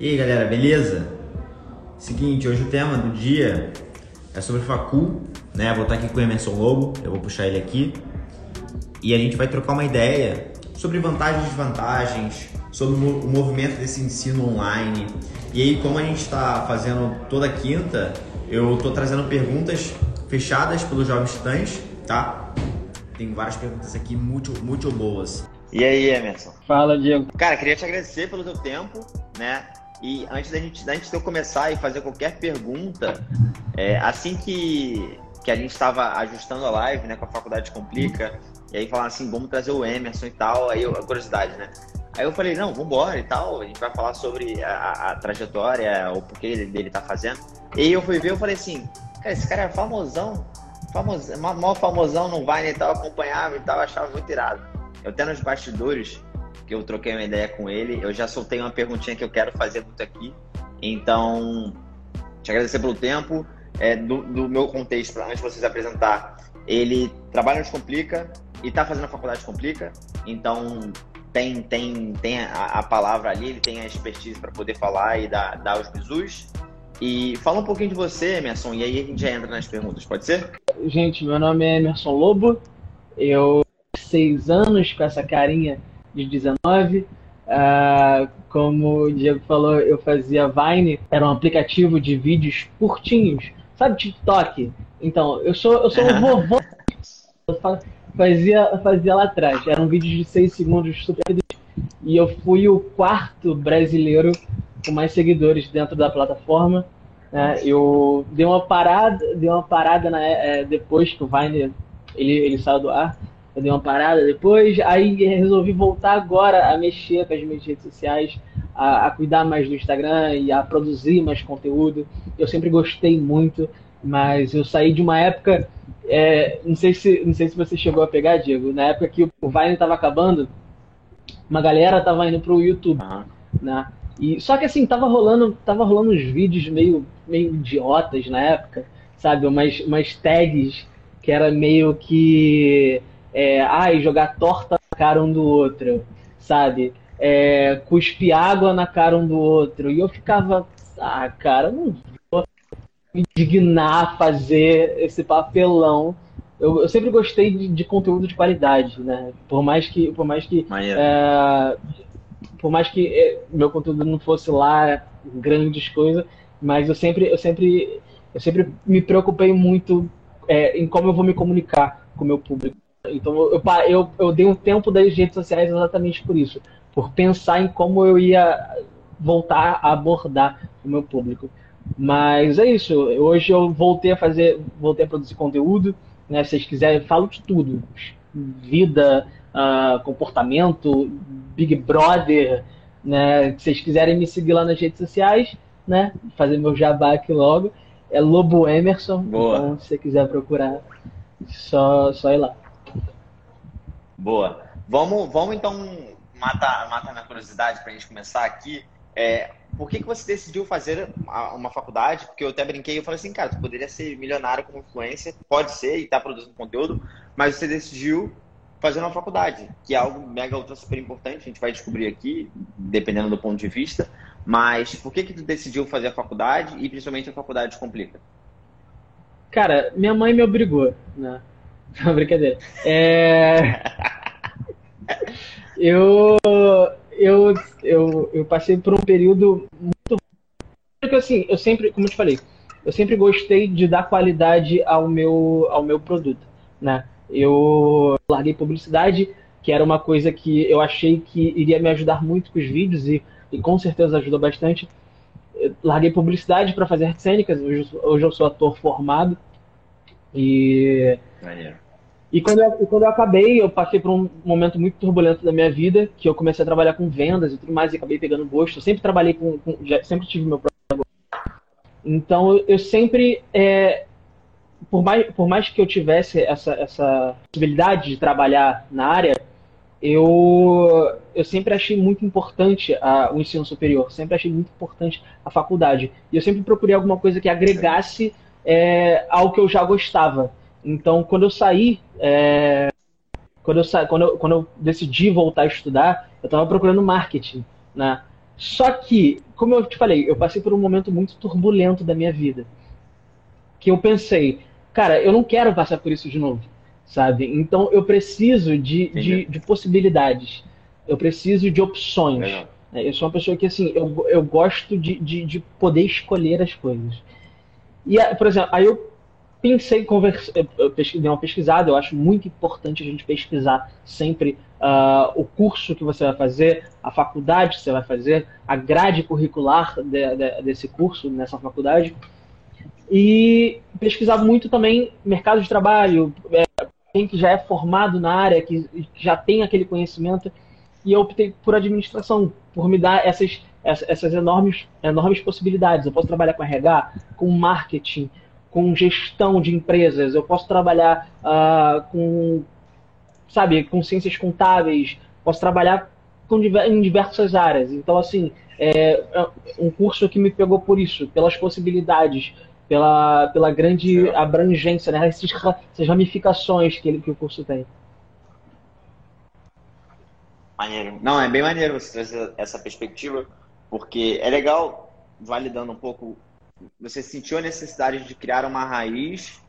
E aí galera, beleza? Seguinte, hoje o tema do dia é sobre facul, né? Vou estar aqui com o Emerson Lobo, eu vou puxar ele aqui. E a gente vai trocar uma ideia sobre vantagens e desvantagens, sobre o movimento desse ensino online. E aí, como a gente está fazendo toda quinta, eu estou trazendo perguntas fechadas pelos jovens titãs, tá? Tem várias perguntas aqui muito, muito boas. E aí, Emerson? Fala, Diego. Cara, queria te agradecer pelo teu tempo, né? E antes da gente, da gente eu começar e fazer qualquer pergunta, é, assim que, que a gente estava ajustando a live, né, com a Faculdade Complica, e aí falaram assim, vamos trazer o Emerson e tal, aí eu, a curiosidade, né? Aí eu falei, não, vambora e tal, a gente vai falar sobre a, a trajetória, o porquê dele, dele tá fazendo. E eu fui ver, eu falei assim, cara, esse cara é famosão, famosão, maior famosão no Vine e tal, acompanhava e tal, achava muito irado. Eu até nos bastidores, que eu troquei uma ideia com ele. Eu já soltei uma perguntinha que eu quero fazer muito aqui. Então, te agradecer pelo tempo. É, do, do meu contexto, antes de vocês apresentar, ele trabalha no Complica e está fazendo a faculdade Complica. Então, tem, tem, tem a, a, palavra ali, ele tem a expertise para poder falar e dar, dar os bisus. E fala um pouquinho de você, Emerson, e aí a gente já entra nas perguntas, pode ser? Gente, meu nome é Emerson Lobo, eu seis anos com essa carinha de 19. Uh, ah, como o Diego falou, eu fazia Vine, era um aplicativo de vídeos curtinhos, sabe, TikTok. Então, eu sou, eu sou um vovô. Eu fazia, fazia lá atrás. Era um vídeo de 6 segundos super e eu fui o quarto brasileiro com mais seguidores dentro da plataforma. É, eu dei uma parada, dei uma parada na, é, depois que o Vine ele, ele saiu do ar eu dei uma parada depois, aí resolvi voltar agora a mexer com as minhas redes sociais, a, a, cuidar mais do Instagram e a produzir mais conteúdo. Eu sempre gostei muito, mas eu saí de uma época, é, não, sei se, não sei se você chegou a pegar, Diego, na época que o Vine estava acabando, uma galera tava indo pro YouTube, uhum. né? E, só que assim, tava rolando, tava rolando uns vídeos meio, meio idiotas na época, sabe? Umas, umas tags que era meio que é, ai, jogar torta na cara um do outro, sabe? É, cuspir água na cara um do outro. E eu ficava, ah, cara, não vou me dignar a fazer esse papelão. Eu, eu sempre gostei de, de, conteúdo de qualidade, né? Por mais que, por mais que, é, por mais que é, meu conteúdo não fosse lá grandes coisas, mas eu sempre, eu sempre, eu sempre me preocupei muito é, em como eu vou me comunicar com o meu público. Então eu, eu, eu dei um tempo das redes sociais exatamente por isso, por pensar em como eu ia voltar a abordar o meu público. Mas é isso. Hoje eu voltei a fazer, voltei a produzir conteúdo. Né? Se vocês quiserem, falo de tudo: vida, uh, comportamento, Big Brother. Né? Se vocês quiserem me seguir lá nas redes sociais, né? Fazer meu jabá aqui logo. É Lobo Emerson. Boa. Então, se você quiser procurar, só, só ir lá. Boa. Vamos, vamos então matar, matar minha curiosidade para a gente começar aqui. É, por que, que você decidiu fazer uma faculdade? Porque eu até brinquei, eu falei assim, cara, tu poderia ser milionário como influência, pode ser, e tá produzindo conteúdo, mas você decidiu fazer uma faculdade, que é algo mega ultra super importante, a gente vai descobrir aqui, dependendo do ponto de vista. Mas por que que tu decidiu fazer a faculdade e principalmente a faculdade complica? Cara, minha mãe me obrigou, né? Não, brincadeira. É... eu, eu, eu, eu passei por um período muito. Porque assim, eu sempre, como eu te falei, eu sempre gostei de dar qualidade ao meu, ao meu produto, né? Eu larguei publicidade, que era uma coisa que eu achei que iria me ajudar muito com os vídeos e, e com certeza ajudou bastante. Eu larguei publicidade para fazer artes cênicas, hoje, hoje eu sou ator formado e e quando, eu, quando eu acabei, eu passei por um momento muito turbulento da minha vida, que eu comecei a trabalhar com vendas e tudo mais, e acabei pegando gosto. Eu sempre trabalhei com. com já, sempre tive meu próprio Então, eu, eu sempre. É, por, mais, por mais que eu tivesse essa, essa possibilidade de trabalhar na área, eu, eu sempre achei muito importante a, o ensino superior, sempre achei muito importante a faculdade. E eu sempre procurei alguma coisa que agregasse é, ao que eu já gostava. Então, quando eu saí, é, quando, eu sa... quando, eu, quando eu decidi voltar a estudar, eu estava procurando marketing, né? Só que, como eu te falei, eu passei por um momento muito turbulento da minha vida. Que eu pensei, cara, eu não quero passar por isso de novo, sabe? Então eu preciso de, de, de, possibilidades. Eu preciso de opções. Legal. É, eu sou uma pessoa que, assim, eu, eu gosto de, de, de poder escolher as coisas. E, por exemplo, aí eu pensei, converse, eu dei uma pesquisada, eu acho muito importante a gente pesquisar sempre uh, o curso que você vai fazer, a faculdade que você vai fazer, a grade curricular de, de, desse curso, nessa faculdade. E pesquisar muito também mercado de trabalho, é, quem que já é formado na área, que já tem aquele conhecimento e eu optei por administração, por me dar essas, essas enormes, enormes possibilidades. Eu posso trabalhar com RH, com marketing, com gestão de empresas, eu posso trabalhar uh, com, sabe, com ciências contábeis, posso trabalhar com, em diversas áreas. Então, assim, é, é um curso que me pegou por isso, pelas possibilidades, pela, pela grande abrangência, né, essas, essas ramificações que, ele, que o curso tem. Maneiro. Não, é bem maneiro você trazer essa perspectiva, porque é legal, validando um pouco, você sentiu a necessidade de criar uma raiz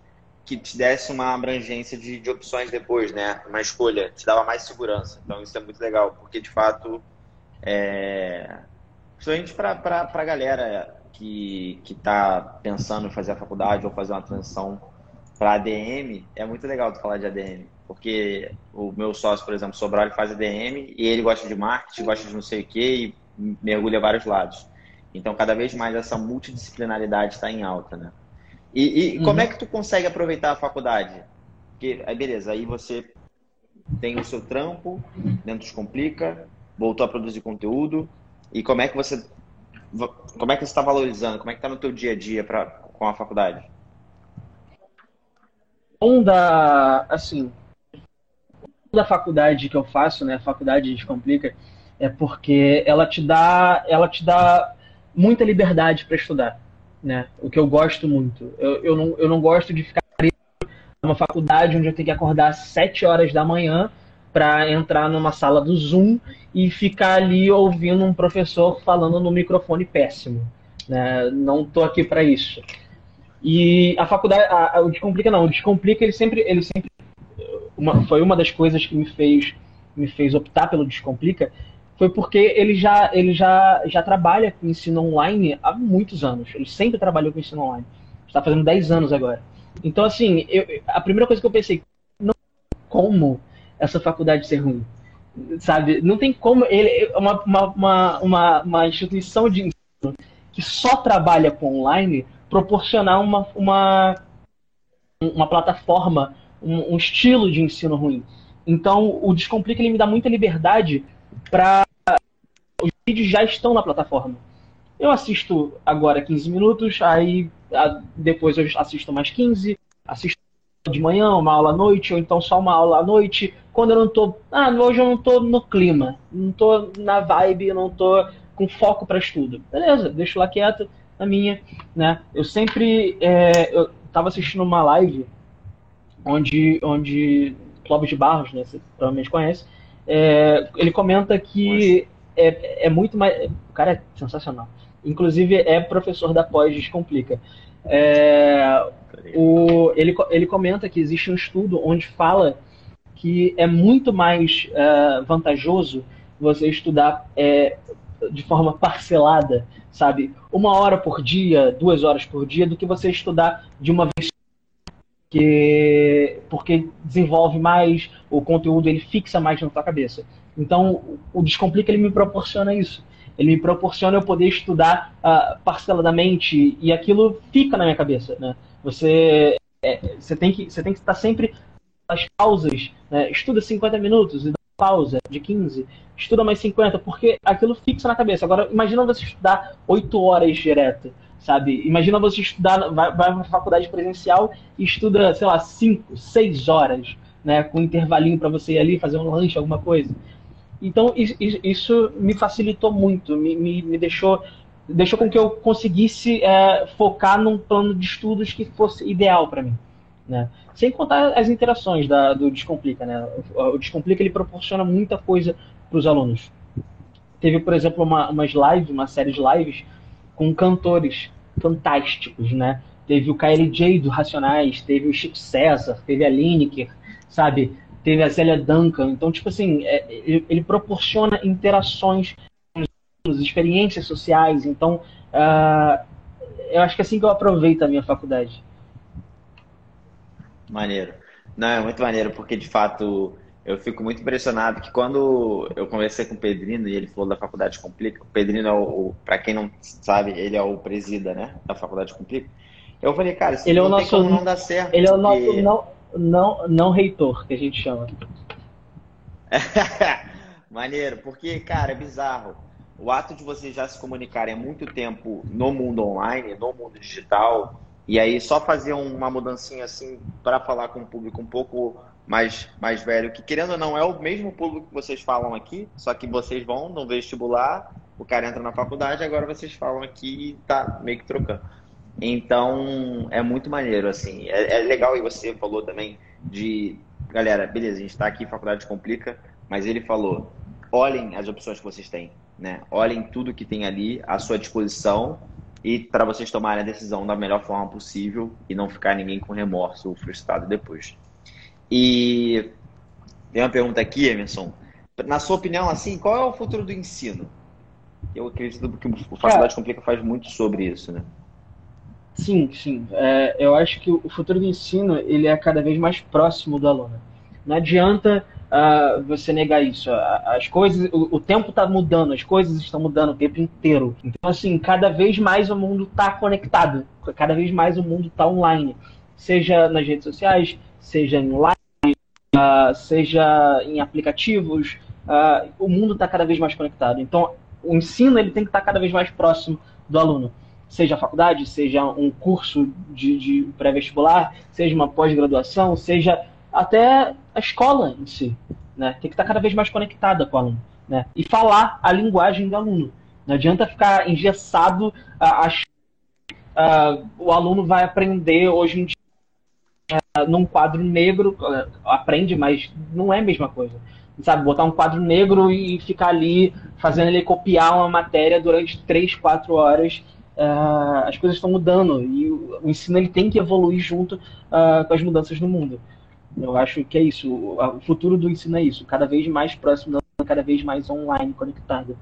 que te desse uma abrangência de, de opções depois, né? Uma escolha, te dava mais segurança. Então isso é muito legal, porque de fato, é... principalmente para a galera que está pensando em fazer a faculdade ou fazer uma transição para ADM, é muito legal tu falar de ADM porque o meu sócio, por exemplo, Sobral, ele faz ADM e ele gosta de marketing, gosta de não sei o que e mergulha vários lados. Então, cada vez mais essa multidisciplinaridade está em alta, né? E, e uhum. como é que tu consegue aproveitar a faculdade? Porque, aí beleza, aí você tem o seu trampo, dentro dos Complica, voltou a produzir conteúdo, e como é que você como é que você está valorizando? Como é que está no teu dia a dia pra, com a faculdade? Onda, assim, da faculdade que eu faço, né, a faculdade Descomplica, é porque ela te dá, ela te dá muita liberdade para estudar, né? O que eu gosto muito. Eu, eu, não, eu não gosto de ficar numa faculdade onde eu tenho que acordar às 7 horas da manhã para entrar numa sala do Zoom e ficar ali ouvindo um professor falando no microfone péssimo. Né? Não tô aqui para isso. E a faculdade, a, a, o Descomplica não, o Descomplica ele sempre, ele sempre uma, foi uma das coisas que me fez, me fez optar pelo Descomplica, foi porque ele já, ele já, já trabalha com ensino online há muitos anos. Ele sempre trabalhou com ensino online. Está fazendo 10 anos agora. Então, assim, eu, a primeira coisa que eu pensei, não como essa faculdade ser ruim. Sabe? Não tem como ele uma, uma, uma, uma instituição de ensino que só trabalha com online proporcionar uma, uma, uma plataforma um, um estilo de ensino ruim. Então, o Descomplica ele me dá muita liberdade para. Os vídeos já estão na plataforma. Eu assisto agora 15 minutos, aí depois eu assisto mais 15, assisto de manhã, uma aula à noite, ou então só uma aula à noite. Quando eu não tô. Ah, hoje eu não tô no clima, não tô na vibe, não tô com foco para estudo. Beleza, deixo lá quieto, na minha, né? Eu sempre. É, eu tava assistindo uma live onde, onde Clóvis de Barros, né, você provavelmente conhece, é, ele comenta que é, é muito mais. O cara é sensacional. Inclusive é professor da pós Descomplica. É, o, ele, ele comenta que existe um estudo onde fala que é muito mais é, vantajoso você estudar é, de forma parcelada, sabe? Uma hora por dia, duas horas por dia, do que você estudar de uma vez que porque desenvolve mais o conteúdo, ele fixa mais na sua cabeça. Então, o Descomplica ele me proporciona isso. Ele me proporciona eu poder estudar uh, parceladamente e aquilo fica na minha cabeça, né? Você é, você tem que você tem que estar sempre as pausas, né? Estuda 50 minutos e dá pausa de 15, estuda mais 50, porque aquilo fixa na cabeça. Agora, imagina você estudar 8 horas direto sabe? Imagina você estudar, vai, vai uma faculdade presencial e estuda, sei lá, 5, 6 horas, né? Com um intervalinho para você ir ali fazer um lanche, alguma coisa. Então, isso me facilitou muito, me, me, me deixou, deixou com que eu conseguisse é, focar num plano de estudos que fosse ideal para mim. Né? Sem contar as interações da, do Descomplica. Né? O Descomplica ele proporciona muita coisa para os alunos. teve, por exemplo, uma, umas lives, uma série de lives com cantores fantásticos, né? Teve o KLJ do Racionais, teve o Chico César, teve a Lineker, sabe? Teve a Zélia Duncan. Então, tipo assim, é, ele, ele, proporciona interações, experiências sociais. Então, uh, eu acho que é assim que eu aproveito a minha faculdade. Maneiro. Não, é muito maneiro, porque de fato eu fico muito impressionado que quando eu conversei com o Pedrino e ele falou da Faculdade Complica, o Pedrino é o, o para quem não sabe, ele é o presida, né, da Faculdade Complica. Eu falei, cara, isso ele não é o nosso, não dá certo. Ele porque... é o nosso não, não, não reitor, que a gente chama. Maneiro, porque, cara, é bizarro. O ato de vocês já se comunicarem há muito tempo no mundo online, no mundo digital, e aí só fazer uma mudancinha assim para falar com um público um pouco mais, mais velho, que querendo ou não é o mesmo público que vocês falam aqui, só que vocês vão no vestibular, o cara entra na faculdade, agora vocês falam aqui e tá meio que trocando. Então é muito maneiro, assim. É, é legal, e você falou também de. Galera, beleza, a gente está aqui, faculdade complica, mas ele falou: olhem as opções que vocês têm, né? Olhem tudo que tem ali à sua disposição e para vocês tomarem a decisão da melhor forma possível e não ficar ninguém com remorso ou frustrado depois. E tem uma pergunta aqui, Emerson. Na sua opinião, assim, qual é o futuro do ensino? Eu acredito que o Faculdade Complica faz muito sobre isso, né? Sim, sim. É, eu acho que o futuro do ensino ele é cada vez mais próximo do aluno. Não adianta uh, você negar isso. As coisas, o, o tempo está mudando, as coisas estão mudando o tempo inteiro. Então, assim, cada vez mais o mundo está conectado, cada vez mais o mundo está online, seja nas redes sociais, seja em live, uh, seja em aplicativos, uh, o mundo está cada vez mais conectado. Então, o ensino ele tem que estar tá cada vez mais próximo do aluno. Seja a faculdade, seja um curso de, de pré-vestibular, seja uma pós-graduação, seja até a escola em si. Né? Tem que estar cada vez mais conectada com o aluno. Né? E falar a linguagem do aluno. Não adianta ficar engessado achando uh, o aluno vai aprender hoje em dia num quadro negro, aprende, mas não é a mesma coisa. Sabe, botar um quadro negro e ficar ali fazendo ele copiar uma matéria durante 3, 4 horas, uh, as coisas estão mudando e o, o, ensino ele tem que evoluir junto uh, com as mudanças no mundo. Eu acho que é isso. O, futuro do ensino é isso, cada vez mais próximo, cada vez mais online, conectado.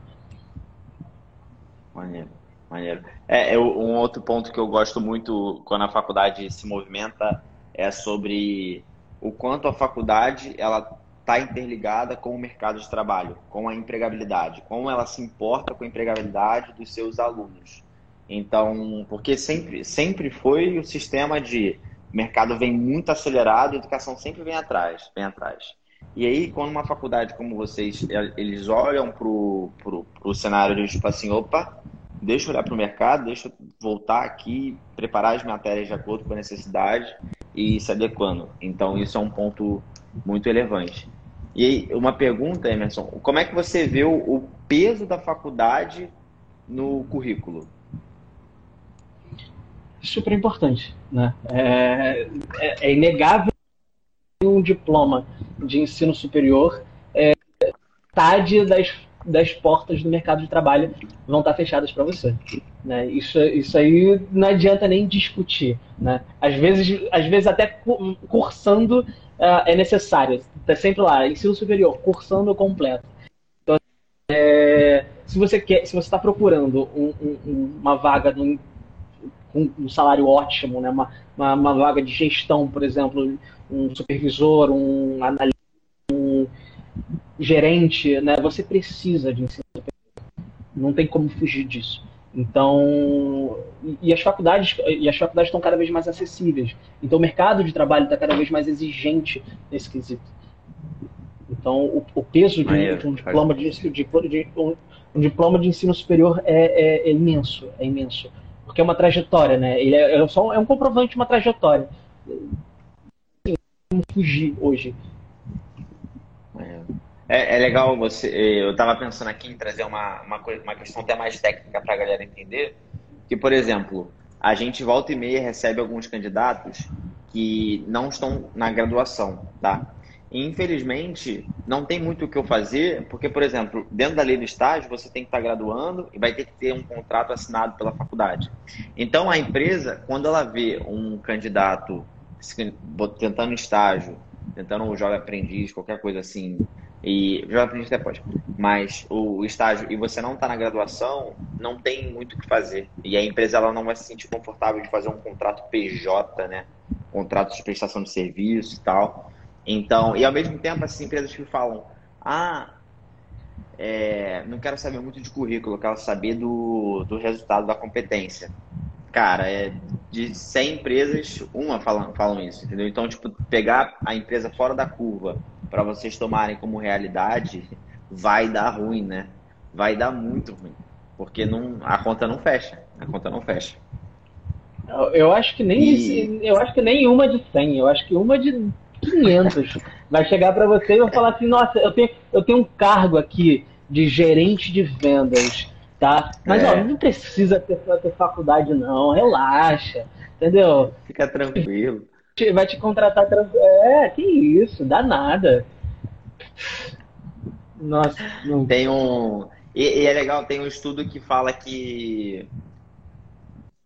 Maneiro, maneiro. É, eu, um outro ponto que eu gosto muito quando a faculdade se movimenta é sobre o quanto a faculdade ela está interligada com o mercado de trabalho, com a empregabilidade, como ela se importa com a empregabilidade dos seus alunos. Então, porque sempre, sempre foi o sistema de mercado vem muito acelerado, educação sempre vem atrás, vem atrás. E aí, quando uma faculdade como vocês, eles olham para o cenário de tipo assim, opa, deixa eu olhar para o mercado, deixa eu voltar aqui, preparar as matérias de acordo com a necessidade e se adequando. Então, isso é um ponto muito relevante. E aí, uma pergunta, Emerson, como é que você vê o peso da faculdade no currículo? Super importante, né? É, é, é inegável que um diploma de ensino superior é metade das das portas do mercado de trabalho vão estar fechadas para você. Né? Isso, isso aí não adianta nem discutir. Né? Às, vezes, às vezes, até cursando uh, é necessário. Está sempre lá, ensino superior, cursando completo. Então, é, se você quer, se você está procurando um, um, uma vaga com um salário ótimo, né? Uma, uma, uma, vaga de gestão, por exemplo, um supervisor, um analista, um gerente, né? Você precisa de ensino Não tem como fugir disso. Então, e as faculdades e as faculdades estão cada vez mais acessíveis. Então, o mercado de trabalho está cada vez mais exigente nesse quesito. Então, o, o peso de, um, um diploma de, de, de um, um, diploma de ensino superior é, é, é, imenso, é imenso, porque é uma trajetória, né? Ele é, é, só, é um comprovante de uma trajetória. Como fugir hoje? É, é legal você. Eu estava pensando aqui em trazer uma, uma, uma questão até mais técnica para a galera entender. Que, por exemplo, a gente volta e meia recebe alguns candidatos que não estão na graduação, tá? Infelizmente, não tem muito o que eu fazer, porque, por exemplo, dentro da lei do estágio, você tem que estar graduando e vai ter que ter um contrato assinado pela faculdade. Então, a empresa, quando ela vê um candidato tentando estágio, tentando um jovem aprendiz, qualquer coisa assim, e jovem aprendiz pode, mas o estágio e você não está na graduação, não tem muito o que fazer. E a empresa ela não vai se sentir confortável de fazer um contrato PJ, né? Contrato de prestação de serviço e tal então, e ao mesmo tempo, essas empresas que falam, ah, é, não quero saber muito de currículo, quero saber do, do resultado da competência. Cara, é, de 100 empresas, uma falam, falam isso, entendeu? Então, tipo, pegar a empresa fora da curva para vocês tomarem como realidade vai dar ruim, né? Vai dar muito ruim. Porque não, a conta não fecha. A conta não fecha. Eu acho que nem e... eu acho que nem uma de 100, eu acho que uma de 500. Vai chegar para você e vai falar assim: nossa, eu tenho, eu tenho um cargo aqui de gerente de vendas, tá? Mas é. ó, não precisa ter, ter faculdade, não. Relaxa, entendeu? Fica tranquilo. Vai te contratar tranquilo. É, que isso, dá nada. Nossa, não. Tem um. E, e é legal, tem um estudo que fala que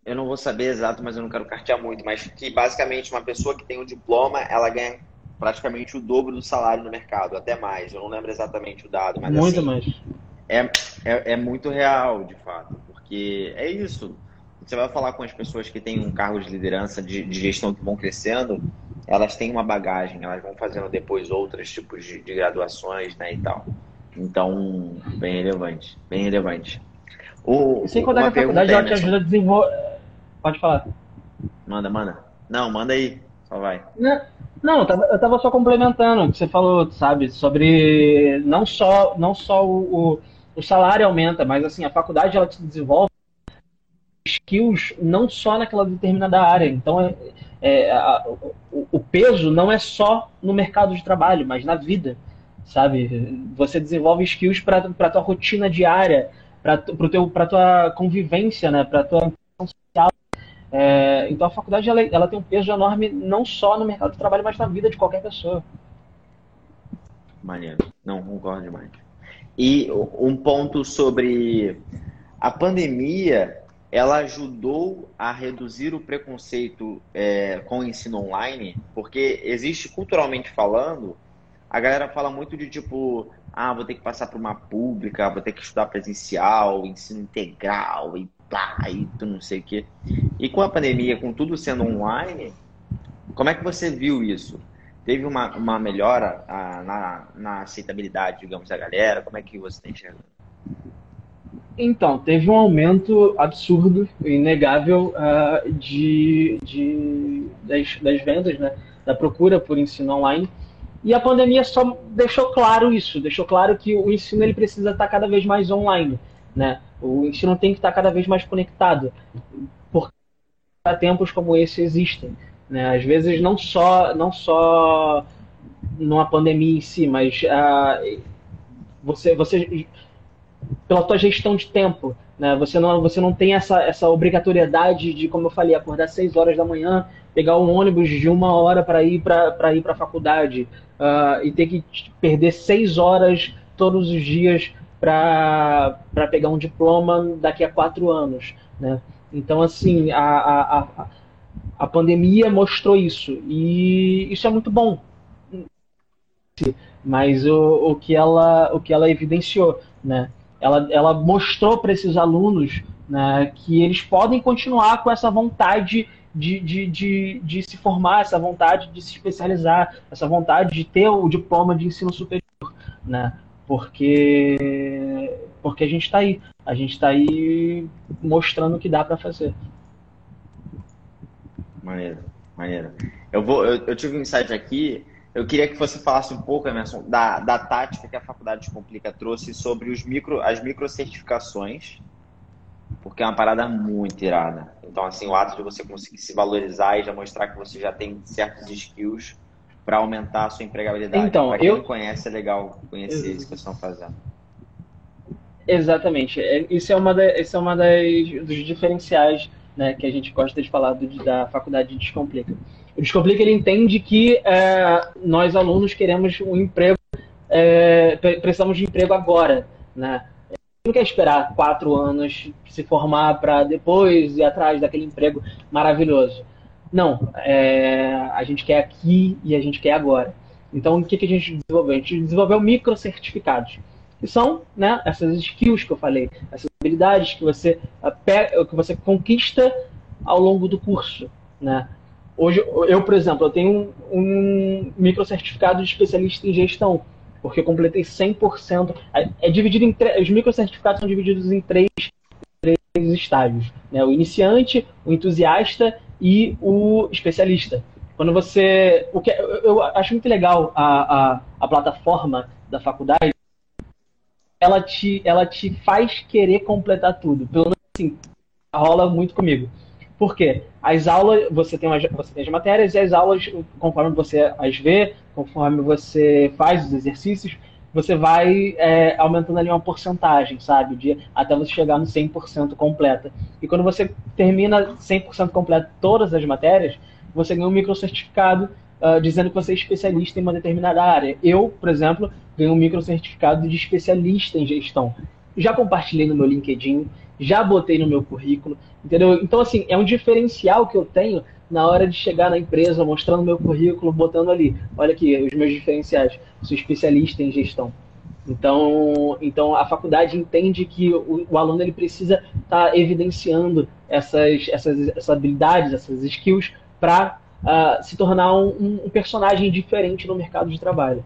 eu não vou saber exato, mas eu não quero cartear muito, mas que basicamente uma pessoa que tem um diploma, ela ganha praticamente o dobro do salário no mercado, até mais. Eu não lembro exatamente o dado, mas muito assim, mais. É, é, é muito real, de fato, porque é isso. Você vai falar com as pessoas que têm um cargo de liderança, de, de gestão que vão crescendo, elas têm uma bagagem, elas vão fazendo depois outros tipos de, de graduações, né, e tal. Então, bem relevante, bem relevante. O, Sem contar que a faculdade ela te ajuda a desenvolver. Pode falar. Manda, manda. Não, manda aí. Só vai. Não, não, eu tava, só complementando o que você falou, sabe, sobre não só, não só o, o, o salário aumenta, mas assim, a faculdade ela te desenvolve skills não só naquela determinada área. Então, é, é a, o, o, peso não é só no mercado de trabalho, mas na vida, sabe? Você desenvolve skills para a tua rotina diária, para a tua convivência, né? Para tua. É, então a faculdade ela, ela, tem um peso enorme não só no mercado de trabalho, mas na vida de qualquer pessoa. Maneiro. Não, concordo demais. E um ponto sobre a pandemia, ela ajudou a reduzir o preconceito é, com o ensino online, porque existe culturalmente falando, a galera fala muito de tipo, ah, vou ter que passar por uma pública, vou ter que estudar presencial, ensino integral e blá, e tu não sei o quê. E com a pandemia, com tudo sendo online, como é que você viu isso? Teve uma, uma melhora a, na, na aceitabilidade, digamos, da galera? Como é que você tem enxergado? Então, teve um aumento absurdo, inegável, uh, de, de, das, das vendas, né? da procura por ensino online. E a pandemia só deixou claro isso, deixou claro que o ensino ele precisa estar cada vez mais online, né? O ensino tem que estar cada vez mais conectado, porque tempos como esse existem, né? Às vezes não só não só numa pandemia em si, mas uh, você você pela tua gestão de tempo, né? Você não você não tem essa essa obrigatoriedade de, como eu falei, acordar às 6 horas da manhã pegar um ônibus de uma hora para ir para ir para a faculdade uh, e ter que perder seis horas todos os dias para pegar um diploma daqui a quatro anos, né? Então, assim, a, a, a, a pandemia mostrou isso e isso é muito bom. Mas o, o, que, ela, o que ela evidenciou, né? Ela, ela mostrou para esses alunos né, que eles podem continuar com essa vontade de, de, de, de se formar, essa vontade de se especializar, essa vontade de ter o diploma de ensino superior, né? Porque, porque a gente está aí, a gente está aí mostrando o que dá para fazer. Maneiro, maneiro. Eu, vou, eu, eu tive um insight aqui eu queria que você falasse um pouco, Emerson, da, da tática que a Faculdade de Complica trouxe sobre os micro, as microcertificações porque é uma parada muito irada. Então, assim, o ato de você conseguir se valorizar e já mostrar que você já tem certos skills para aumentar a sua empregabilidade. Então, pra quem eu... não conhece, é legal conhecer isso que estão fazendo. Exatamente. É, isso é uma, da, isso é uma das, dos diferenciais né, que a gente gosta de falar do, da faculdade de Descomplica. O Descomplica ele entende que é, nós alunos queremos um emprego, é, precisamos de emprego agora, né? Não quer esperar quatro anos se formar para depois ir atrás daquele emprego maravilhoso. Não, é, a gente quer aqui e a gente quer agora. Então, o que, que a gente desenvolveu? A gente desenvolveu microcertificados, que são né, essas skills que eu falei, essas habilidades que você, que você conquista ao longo do curso. Né? Hoje, eu, por exemplo, eu tenho um, um microcertificado de especialista em gestão, porque eu completei 100%. É dividido em os microcertificados são divididos em três, três estágios: né? o iniciante, o entusiasta e o especialista. Quando você. O que, eu acho muito legal a, a, a plataforma da faculdade. Ela te, ela te faz querer completar tudo. Pelo menos assim, rola muito comigo. Por quê? As aulas, você tem, você tem as matérias e as aulas, conforme você as vê, conforme você faz os exercícios, você vai é, aumentando ali uma porcentagem, sabe? De, até você chegar no 100% completa. E quando você termina 100% completo todas as matérias, você ganha um microcertificado uh, dizendo que você é especialista em uma determinada área. Eu, por exemplo, ganhei um microcertificado de especialista em gestão. Já compartilhei no meu LinkedIn, já botei no meu currículo, entendeu? Então, assim, é um diferencial que eu tenho na hora de chegar na empresa, mostrando meu currículo, botando ali, olha aqui, os meus diferenciais, sou especialista em gestão. Então, então a faculdade entende que o, o aluno ele precisa estar tá evidenciando essas, essas, essas habilidades, essas skills para uh, ah, se tornar um, um, personagem diferente no mercado de trabalho.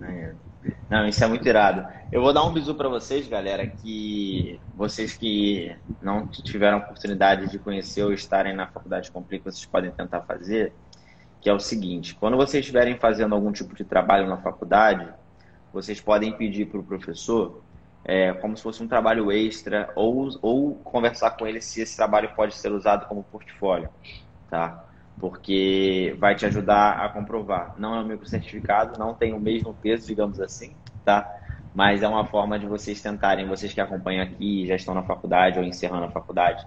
É. Não, isso é muito irado. Eu vou dar um bisu para vocês, galera, que vocês que não tiveram oportunidade de conhecer ou estarem na faculdade Complica, vocês podem tentar fazer, que é o seguinte: quando vocês estiverem fazendo algum tipo de trabalho na faculdade, vocês podem pedir para o professor é, como se fosse um trabalho extra ou, ou conversar com ele se esse trabalho pode ser usado como portfólio tá? Porque vai te ajudar a comprovar. Não é um microcertificado, não tem o mesmo peso, digamos assim, tá? Mas é uma forma de vocês tentarem, vocês que acompanham aqui, já estão na faculdade ou encerrando a faculdade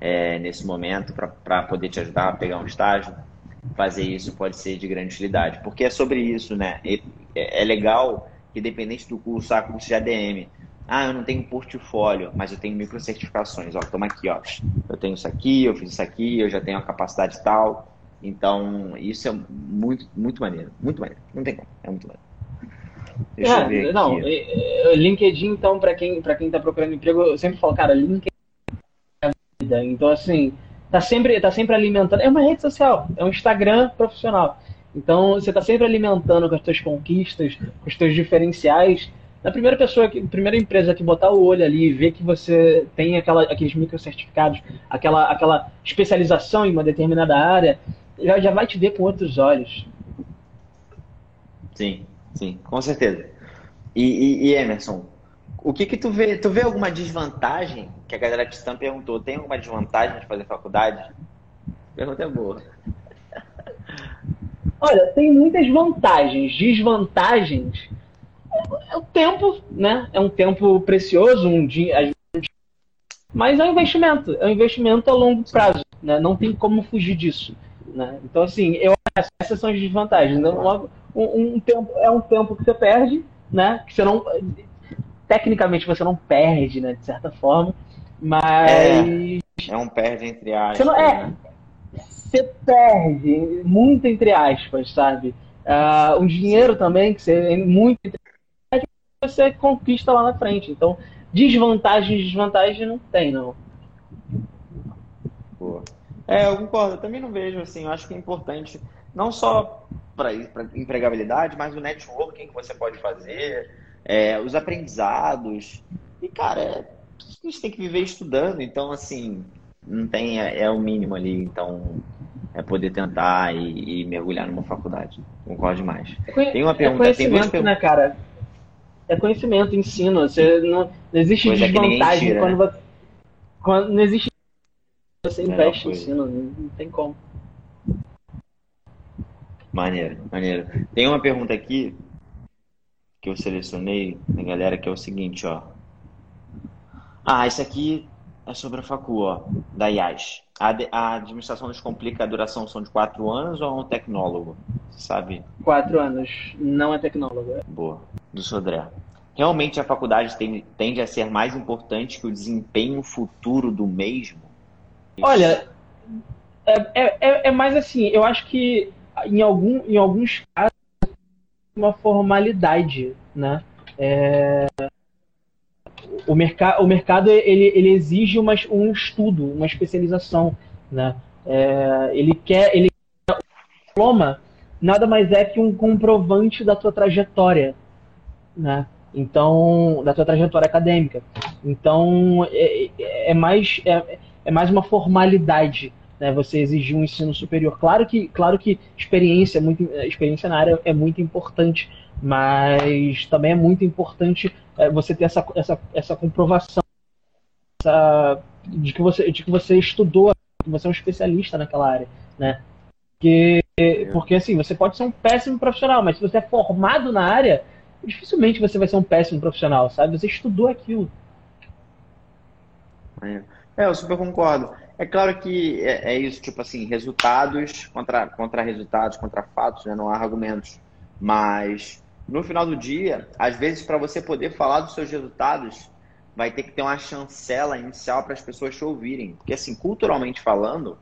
é, nesse momento, para poder te ajudar a pegar um estágio, fazer isso pode ser de grande utilidade. Porque é sobre isso, né? É, é legal que, dependente do curso, há curso de ADM ah, eu não tenho portfólio, mas eu tenho microcertificações. Ó, toma aqui, ó. Eu tenho isso aqui, eu fiz isso aqui, eu já tenho a capacidade tal. Então, isso é muito, muito maneiro. Muito maneiro. Não tem como. É muito maneiro. Deixa é, eu ver aqui. Não, LinkedIn, então, para quem, pra quem tá procurando emprego, eu sempre falo, cara, LinkedIn é a vida. Então, assim, tá sempre, tá sempre alimentando. É uma rede social, é um Instagram profissional. Então, você tá sempre alimentando com as suas conquistas, com os seus diferenciais na primeira pessoa, que, primeira empresa que botar o olho ali e ver que você tem aquela, aqueles microcertificados, aquela, aquela especialização em uma determinada área, já, já vai te ver com outros olhos. Sim, sim, com certeza. E, e, e, Emerson, o que que tu vê? Tu vê alguma desvantagem? Que a galera de perguntou, tem alguma desvantagem de fazer faculdade? Pergunta é boa. Olha, tem muitas vantagens. Desvantagens é o tempo, né? É um tempo precioso, um dia, mas é um investimento, é um investimento a longo prazo, né? Não tem como fugir disso, né? Então assim, eu essas são as desvantagens. Né? Um, um, tempo é um tempo que você perde, né? Que você não tecnicamente você não perde, né? De certa forma, mas é, é um perde entre aspas. Você não, é, né? você perde muito entre aspas, sabe? Uh, um dinheiro também que você muito você conquista lá na frente. Então, desvantagem, desvantagem não tem, não. Boa. É, eu concordo. Eu também não vejo assim. Eu acho que é importante, não só para empregabilidade, mas o networking que você pode fazer, é, os aprendizados. E, cara, é, a gente tem que viver estudando. Então, assim, não tem. É, é o mínimo ali. Então, é poder tentar e, e, mergulhar numa faculdade. Concordo demais. É, tem uma pergunta. É tem duas perguntas. né, cara? É conhecimento, ensino. Você não, não existe coisa desvantagem tira, quando, né? você, quando não existe você investe em ensino, não tem como. Maneiro, maneiro. Tem uma pergunta aqui que eu selecionei galera que é o seguinte, ó. Ah, isso aqui é sobre a facu, ó, da IAS. A, a administração descomplica a duração são de quatro anos ou é um tecnólogo? Você sabe? Quatro anos, não é tecnólogo. É. Boa, do Sodré. Realmente a faculdade tem, tende a ser mais importante que o desempenho futuro do mesmo? Olha, é, é, é, é mais assim, eu acho que em, algum, em alguns casos uma formalidade, né? É, o, merc o mercado ele, ele exige uma, um estudo, uma especialização, né? É, ele quer ele diploma nada mais é que um comprovante da tua trajetória, né? Então, da tua trajetória acadêmica. Então, é, é mais é, é mais uma formalidade, né? Você exigir um ensino superior. Claro que, claro que experiência, muito, experiência na área é muito importante, mas também é muito importante é, você ter essa, essa, essa comprovação essa, de, que você, de que você estudou, que você é um especialista naquela área, né? Porque, porque assim, você pode ser um péssimo profissional, mas se você é formado na área, dificilmente você vai ser um péssimo profissional, sabe? Você estudou aquilo. É, eu super concordo. É claro que é, é, isso, tipo assim, resultados contra, contra resultados, contra fatos, né? não há argumentos. Mas no final do dia, às vezes, para você poder falar dos seus resultados, vai ter que ter uma chancela inicial para as pessoas te ouvirem. Porque, assim, culturalmente falando,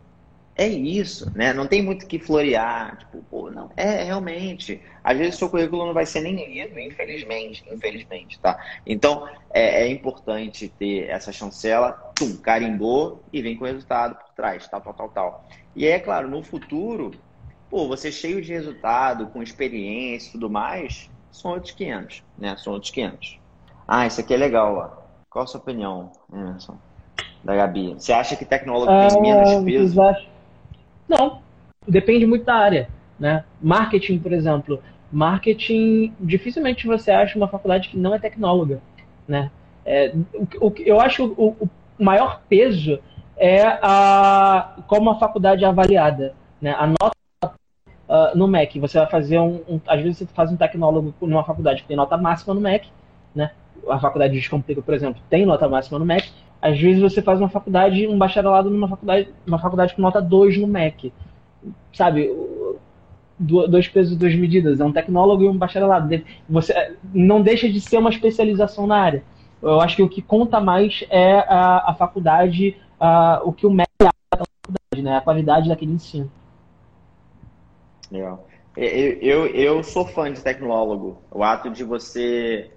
é isso, né? Não tem muito que florear, tipo, pô, não. É, realmente. Às vezes seu currículo não vai ser nem lido, infelizmente, infelizmente, tá? Então, é, é importante ter essa chancela, tum, carimbou e vem com o resultado por trás, tal, tal, tal, tal. E aí, é claro, no futuro, pô, você cheio de resultado, com experiência e tudo mais, são outros 500, né? São outros 500. Ah, isso aqui é legal, ó. Qual a sua opinião, Emerson? Da Gabi. Você acha que tecnólogo tem menos peso? Não, depende muito da área. Né? Marketing, por exemplo. Marketing, dificilmente você acha uma faculdade que não é tecnóloga. Né? É, o, o, eu acho o, o maior peso é a, como a faculdade é avaliada. Né? A nota uh, no MEC, você vai fazer um, um, Às vezes você faz um tecnólogo numa faculdade que tem nota máxima no MEC, né? A faculdade de Descomplica, por exemplo, tem nota máxima no MEC, às vezes você faz uma faculdade, um bacharelado numa faculdade, uma faculdade com nota 2 no MEC. Sabe? Dois pesos duas medidas. É um tecnólogo e um bacharelado. Você não deixa de ser uma especialização na área. Eu acho que o que conta mais é a, a faculdade, a, o que o MEC é a faculdade, né? A qualidade daquele ensino. Legal. Eu, eu, eu sou fã de tecnólogo. O ato de você.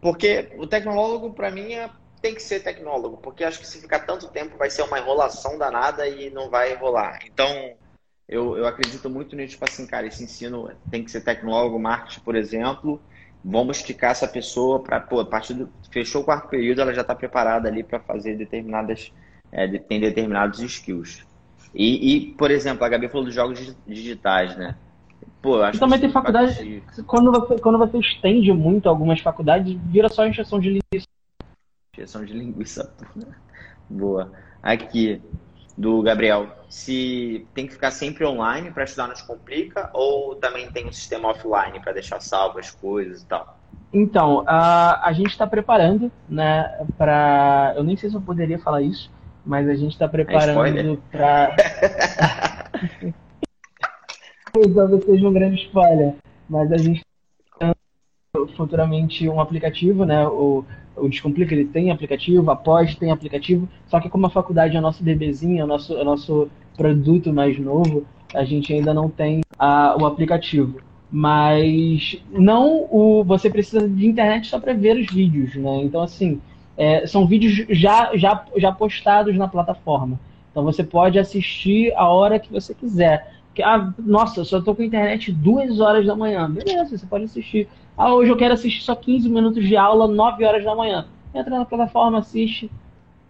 Porque o tecnólogo, para mim, é tem que ser tecnólogo, porque acho que se ficar tanto tempo vai ser uma enrolação danada e não vai rolar. Então, eu, eu acredito muito nisso, tipo assim, cara, esse ensino tem que ser tecnólogo, marketing, por exemplo. Vamos esticar essa pessoa para, pô, a partir do. Fechou o quarto período, ela já está preparada ali para fazer determinadas. É, tem determinados skills. E, e, por exemplo, a Gabi falou dos jogos digitais, né? Pô, acho também tem faculdade. Quando você, quando você estende muito algumas faculdades, vira só injeção de linguiça Injeção de linguiça. Boa. Aqui, do Gabriel. Se tem que ficar sempre online para estudar nos complica ou também tem um sistema offline para deixar salvo as coisas e tal? Então, a, a gente está preparando, né, para... Eu nem sei se eu poderia falar isso, mas a gente está preparando é para... Talvez seja um grande spoiler, mas a gente está futuramente um aplicativo, né, o o Descomplica ele tem aplicativo, a Pós tem aplicativo, só que como a faculdade é o nosso bebezinho, é o nosso, é nosso produto mais novo, a gente ainda não tem a, o aplicativo. Mas não o, você precisa de internet só para ver os vídeos, né? Então, assim, é, são vídeos já, já, já postados na plataforma. Então você pode assistir a hora que você quiser. Que, ah, nossa, eu só estou com internet duas horas da manhã. Beleza, você pode assistir ah, hoje eu quero assistir só 15 minutos de aula, 9 horas da manhã. Entra na plataforma, assiste,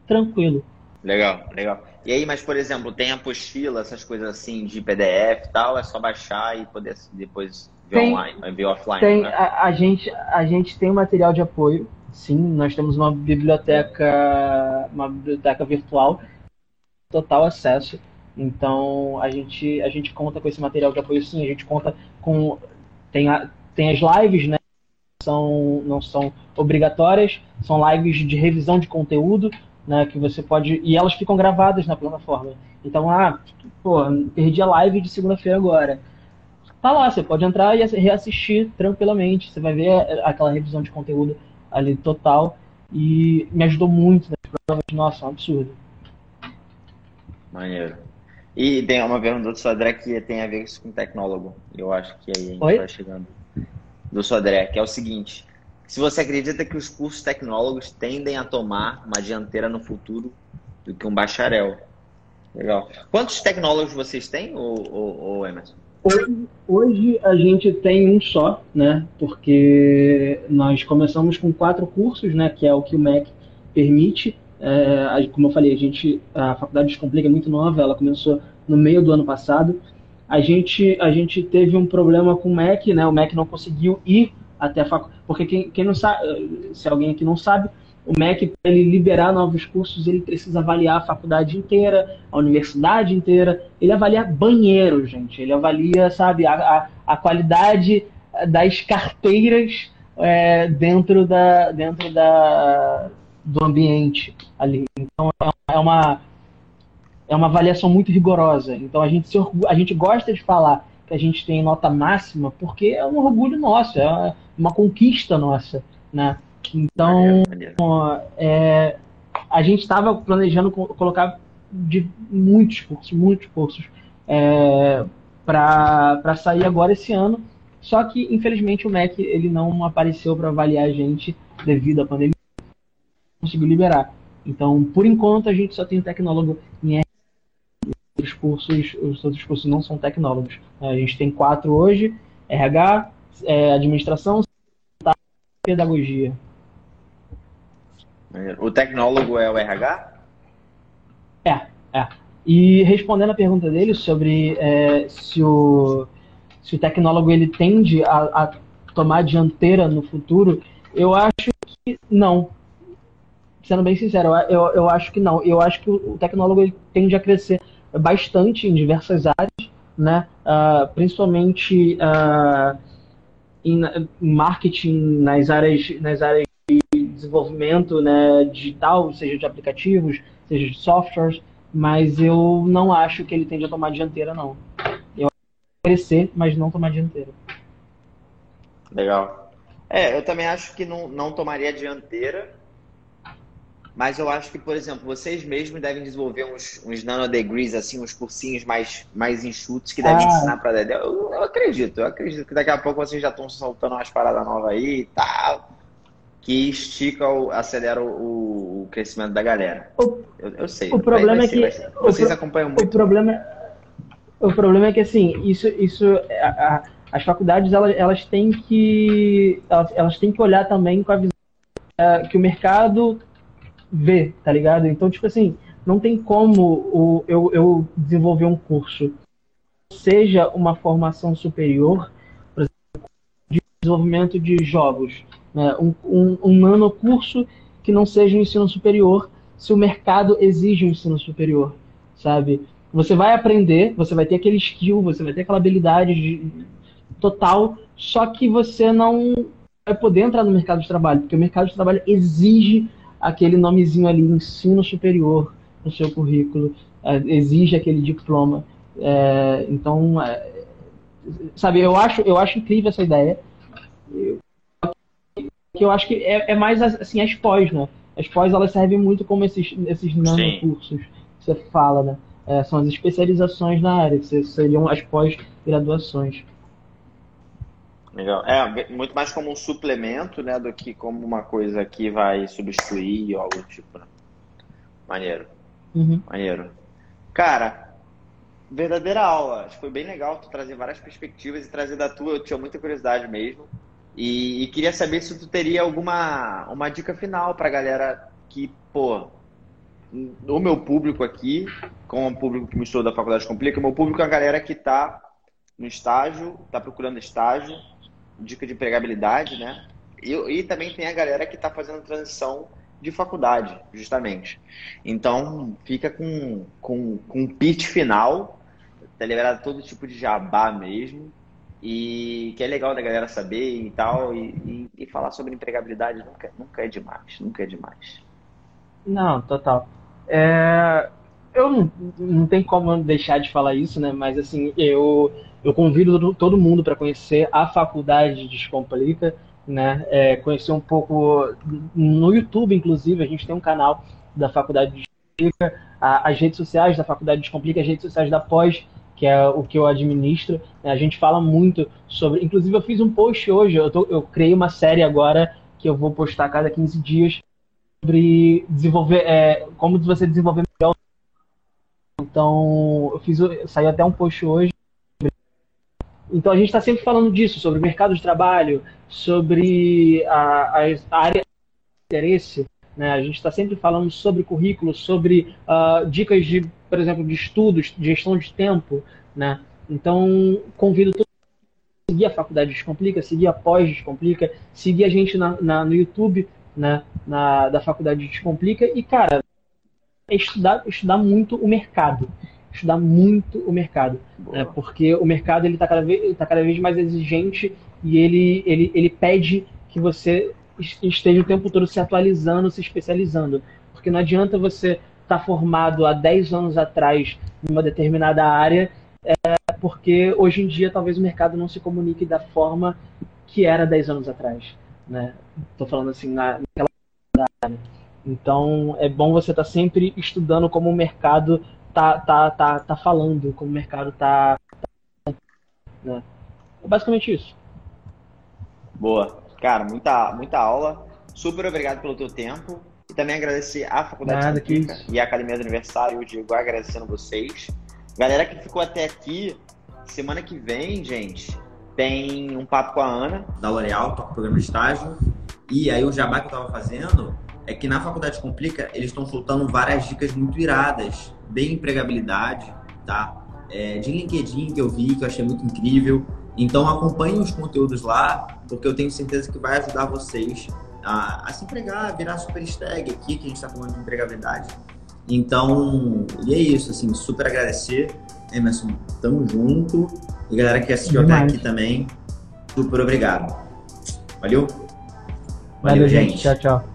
tranquilo. Legal, legal. E aí, mas por exemplo, tem apostila, essas coisas assim de PDF e tal, é só baixar e poder depois ver tem, online, ver offline. Tem, né? a, a, gente, a gente tem material de apoio, sim, nós temos uma biblioteca, uma biblioteca virtual, total acesso. Então a gente, a gente conta com esse material de apoio sim, a gente conta com. Tem, a, tem as lives, né? São, não são obrigatórias, são lives de revisão de conteúdo, né, que você pode e elas ficam gravadas na plataforma. Então, ah, pô, perdi a live de segunda-feira agora. Tá lá, você pode entrar e reassistir tranquilamente. Você vai ver aquela revisão de conteúdo ali total e me ajudou muito nas provas. Nossa, é um absurdo. Maneiro. E tem uma pergunta do Sodré que tem a ver com tecnólogo. Eu acho que aí a gente Oi? vai chegando. Do Sodré, que é o seguinte: se você acredita que os cursos tecnólogos tendem a tomar uma dianteira no futuro do que um bacharel. Legal. Quantos tecnólogos vocês têm, ou, Emerson? Hoje, hoje, a gente tem um só, né? Porque nós começamos com quatro cursos, né? Que é o que o MEC permite. É, como eu falei, a gente, a faculdade Descomplica é muito nova, ela começou no meio do ano passado. A gente, a gente teve um problema com o MEC, né? O MEC não conseguiu ir até a faculdade. Porque quem, quem não sabe, se alguém aqui não sabe, o MEC, para ele liberar novos cursos, ele precisa avaliar a faculdade inteira, a universidade inteira. Ele avalia banheiro, gente. Ele avalia, sabe, a, a, a qualidade das carteiras é, dentro, da, dentro da, do ambiente ali. Então, é uma, é uma avaliação muito rigorosa. Então, a gente, se, a gente gosta de falar que a gente tem nota máxima porque é um orgulho nosso, é uma conquista nossa, né? Então, É, a gente estava planejando colocar de muitos cursos, muitos cursos é, para sair agora esse ano. Só que, infelizmente, o MEC ele não apareceu para avaliar a gente devido à pandemia. Não conseguiu liberar. Então, por enquanto, a gente só tem tecnólogo em R. Os cursos, os outros cursos não são tecnólogos. A gente tem quatro hoje: RH, é, administração, pedagogia. O tecnólogo é o RH? É, é. E respondendo a pergunta dele sobre é, se, o, se o tecnólogo ele tende a, a tomar dianteira no futuro, eu acho que não. Sendo bem sincero, eu, eu acho que não. Eu acho que o tecnólogo ele tende a crescer bastante em diversas áreas, né? Uh, principalmente uh, em, em marketing, nas áreas, nas áreas desenvolvimento né, digital, seja de aplicativos, seja de softwares, mas eu não acho que ele tende a tomar dianteira, não. Eu acho que crescer, mas não tomar dianteira. Legal. É, eu também acho que não, não tomaria dianteira, mas eu acho que, por exemplo, vocês mesmos devem desenvolver uns, uns nanodegrees, assim, uns cursinhos mais, mais enxutos que devem ah. ensinar para Dedé. Eu, eu, acredito, eu acredito que daqui a pouco vocês já estão soltando umas paradas novas aí e tal que estica, o, acelera o, o, crescimento da galera. O, eu, eu, sei. O problema é que vocês acompanham muito. O problema, o problema é que assim, isso, isso, a, a, as faculdades elas, elas têm que elas, elas têm que olhar também com a visão uh, que o mercado vê, tá ligado? Então tipo assim, não tem como o, eu, eu desenvolver um curso seja uma formação superior, por exemplo, de desenvolvimento de jogos né, um, um, um nanocurso que não seja um ensino superior, se o mercado exige um ensino superior, sabe? Você vai aprender, você vai ter aquele skill, você vai ter aquela habilidade de, total, só que você não vai poder entrar no mercado de trabalho, porque o mercado de trabalho exige aquele nomezinho ali, ensino superior, no seu currículo, é, exige aquele diploma. É, então, é, sabe, eu acho, eu acho incrível essa ideia. Eu, que eu acho que é, é mais assim as pós, né? As pós elas servem muito como esses, esses nanocursos que você fala, né? É, são as especializações na área, que seriam as pós-graduações. Legal. É, muito mais como um suplemento, né, do que como uma coisa que vai substituir ou algo do tipo, né? Maneiro. Uhum. Maneiro. Cara, verdadeira aula. Acho que foi bem legal tu trazer várias perspectivas e trazer da tua. Eu tinha muita curiosidade mesmo. E, e, queria saber se tu teria alguma uma dica final para galera que, pô, o meu público aqui, com o público que me estuda da Faculdade Complica, o meu público é a galera que está no estágio, está procurando estágio, dica de empregabilidade, né? E, e também tem a galera que está fazendo transição de faculdade, justamente. Então, fica com, com, com um pitch final, tá liberado todo tipo de jabá mesmo, e que é legal da galera saber e tal, e, e, e falar sobre empregabilidade nunca, nunca é demais, nunca é demais. Não, total. É, eu não, não tem como deixar de falar isso, né? Mas assim, eu, eu convido todo mundo para conhecer a faculdade de Descomplica, né? É, conhecer um pouco no YouTube, inclusive, a gente tem um canal da faculdade de Descomplica, as redes sociais da faculdade de Descomplica, as redes sociais da pós, que é o que eu administro. Né? A gente fala muito sobre. Inclusive, eu fiz um post hoje, eu, tô, eu criei uma série agora que eu vou postar a cada 15 dias sobre desenvolver, é, como você desenvolver melhor. Então, eu fiz, saiu até um post hoje. Então, a gente está sempre falando disso, sobre o mercado de trabalho, sobre a, a área de interesse. Né? A gente está sempre falando sobre currículo, sobre uh, dicas de, por exemplo, de estudos, de gestão de tempo. Né? Então, convido todo mundo a seguir a Faculdade Descomplica, seguir a Pós Descomplica, seguir a gente na, na, no YouTube né, na, da Faculdade Descomplica. E, cara, é estudar, estudar muito o mercado. Estudar muito o mercado. Né, porque o mercado está cada, vez, tá cada vez mais exigente e ele, ele, ele pede que você esteja o tempo todo se atualizando, se especializando. Porque não adianta você estar tá formado há 10 anos atrás em uma determinada área, é, porque hoje em dia talvez o mercado não se comunique da forma que era 10 anos atrás. Né? Falando assim, na, naquela área. Então é bom você estar tá sempre estudando como o mercado tá, tá, tá, tá falando, como o mercado tá. tá né? É basicamente isso. Boa. Cara, muita, muita aula. Super obrigado pelo teu tempo. E também agradecer à Faculdade Nada, e à Academia do Aniversário, o Diego, agradecendo vocês. Galera que ficou até aqui, semana que vem, gente, tem um papo com a Ana. Da L'Oréal, toca o programa de estágio. E aí o jabá que eu tava fazendo é que na Faculdade Complica eles estão soltando várias dicas muito iradas, bem empregabilidade, tá? É, de LinkedIn que eu vi, que eu achei muito incrível. Então acompanhe os conteúdos lá, porque eu tenho certeza que vai ajudar vocês a, a se empregar, a virar super stag aqui, que a gente está falando de empregabilidade. Então, e é isso, assim, super agradecer. Emerson, tamo junto. E galera que assistiu até aqui também, super obrigado. Valeu? Valeu, Valeu gente. Tchau, tchau.